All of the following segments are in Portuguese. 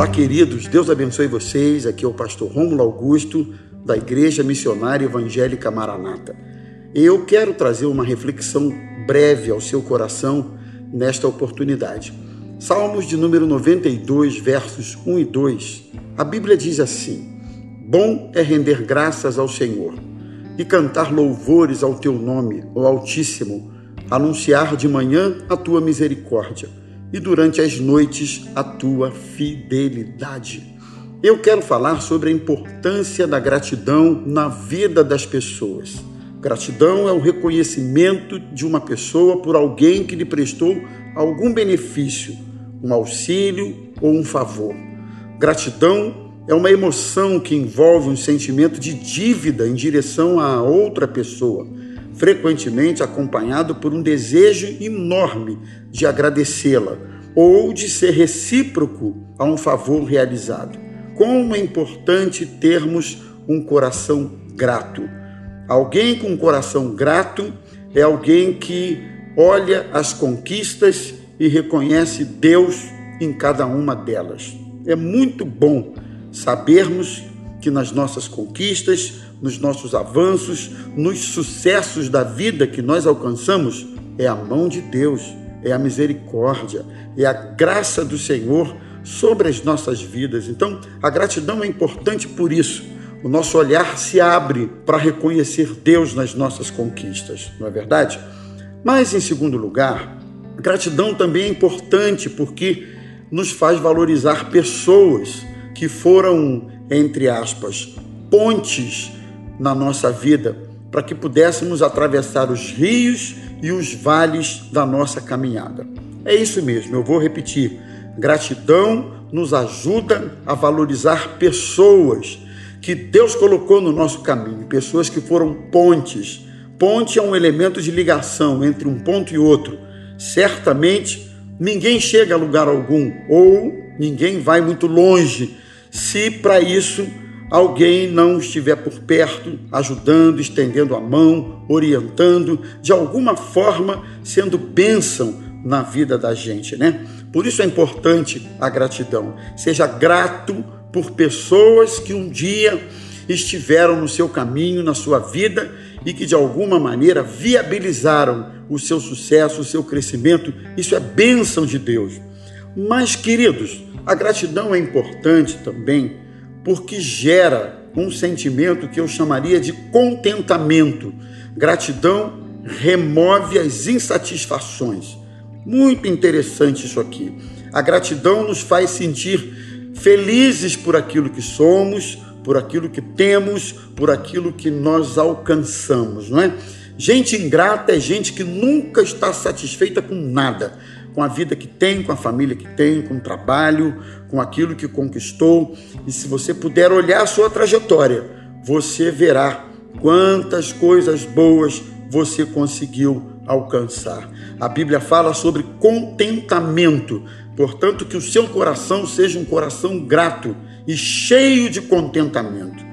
Olá, queridos, Deus abençoe vocês. Aqui é o pastor Rômulo Augusto, da Igreja Missionária Evangélica Maranata. Eu quero trazer uma reflexão breve ao seu coração nesta oportunidade. Salmos de número 92, versos 1 e 2. A Bíblia diz assim: Bom é render graças ao Senhor e cantar louvores ao teu nome, ó Altíssimo, anunciar de manhã a tua misericórdia e durante as noites a tua fidelidade. Eu quero falar sobre a importância da gratidão na vida das pessoas. Gratidão é o reconhecimento de uma pessoa por alguém que lhe prestou algum benefício, um auxílio ou um favor. Gratidão é uma emoção que envolve um sentimento de dívida em direção a outra pessoa, frequentemente acompanhado por um desejo enorme de agradecê-la ou de ser recíproco a um favor realizado. Como é importante termos um coração grato. Alguém com um coração grato é alguém que olha as conquistas e reconhece Deus em cada uma delas. É muito bom sabermos que nas nossas conquistas, nos nossos avanços, nos sucessos da vida que nós alcançamos, é a mão de Deus, é a misericórdia, é a graça do Senhor sobre as nossas vidas. Então, a gratidão é importante por isso. O nosso olhar se abre para reconhecer Deus nas nossas conquistas, não é verdade? Mas, em segundo lugar, gratidão também é importante porque nos faz valorizar pessoas que foram, entre aspas, pontes na nossa vida para que pudéssemos atravessar os rios e os vales da nossa caminhada. É isso mesmo, eu vou repetir. Gratidão nos ajuda a valorizar pessoas que Deus colocou no nosso caminho, pessoas que foram pontes. Ponte é um elemento de ligação entre um ponto e outro. Certamente ninguém chega a lugar algum ou ninguém vai muito longe se para isso alguém não estiver por perto, ajudando, estendendo a mão, orientando, de alguma forma sendo bênção na vida da gente, né? Por isso é importante a gratidão. Seja grato por pessoas que um dia estiveram no seu caminho, na sua vida e que de alguma maneira viabilizaram o seu sucesso, o seu crescimento. Isso é bênção de Deus. Mas, queridos, a gratidão é importante também porque gera um sentimento que eu chamaria de contentamento. Gratidão remove as insatisfações. Muito interessante isso aqui. A gratidão nos faz sentir felizes por aquilo que somos, por aquilo que temos, por aquilo que nós alcançamos, não é? Gente ingrata é gente que nunca está satisfeita com nada com a vida que tem, com a família que tem, com o trabalho, com aquilo que conquistou. E se você puder olhar a sua trajetória, você verá quantas coisas boas você conseguiu alcançar. A Bíblia fala sobre contentamento, portanto, que o seu coração seja um coração grato e cheio de contentamento.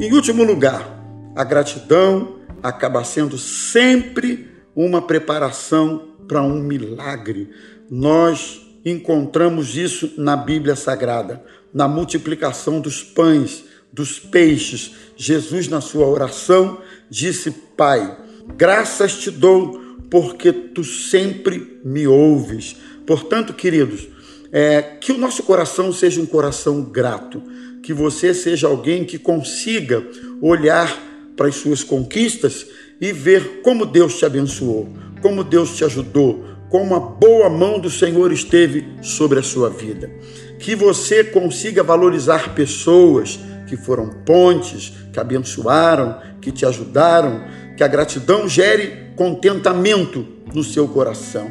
Em último lugar, a gratidão acaba sendo sempre uma preparação para um milagre. Nós encontramos isso na Bíblia Sagrada, na multiplicação dos pães, dos peixes. Jesus, na sua oração, disse: Pai, graças te dou, porque tu sempre me ouves. Portanto, queridos, é, que o nosso coração seja um coração grato, que você seja alguém que consiga olhar para as suas conquistas e ver como Deus te abençoou, como Deus te ajudou, como a boa mão do Senhor esteve sobre a sua vida. Que você consiga valorizar pessoas que foram pontes, que abençoaram, que te ajudaram, que a gratidão gere contentamento no seu coração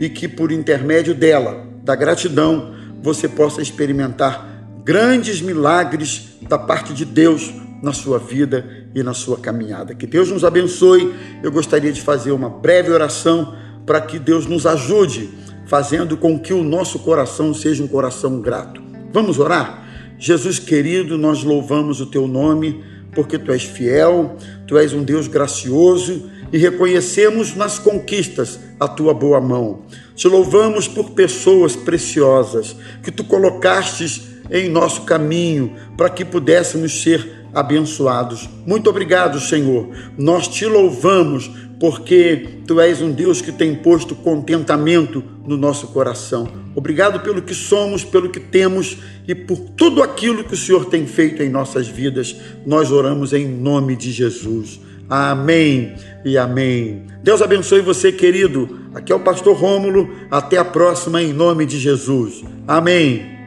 e que por intermédio dela, da gratidão, você possa experimentar grandes milagres da parte de Deus na sua vida e na sua caminhada. Que Deus nos abençoe. Eu gostaria de fazer uma breve oração para que Deus nos ajude, fazendo com que o nosso coração seja um coração grato. Vamos orar? Jesus querido, nós louvamos o teu nome porque tu és fiel, tu és um Deus gracioso e reconhecemos nas conquistas a tua boa mão. Te louvamos por pessoas preciosas que tu colocastes em nosso caminho para que pudéssemos ser abençoados. Muito obrigado, Senhor. Nós te louvamos porque tu és um Deus que tem posto contentamento no nosso coração. Obrigado pelo que somos, pelo que temos e por tudo aquilo que o Senhor tem feito em nossas vidas. Nós oramos em nome de Jesus. Amém e amém. Deus abençoe você, querido. Aqui é o pastor Rômulo. Até a próxima em nome de Jesus. Amém.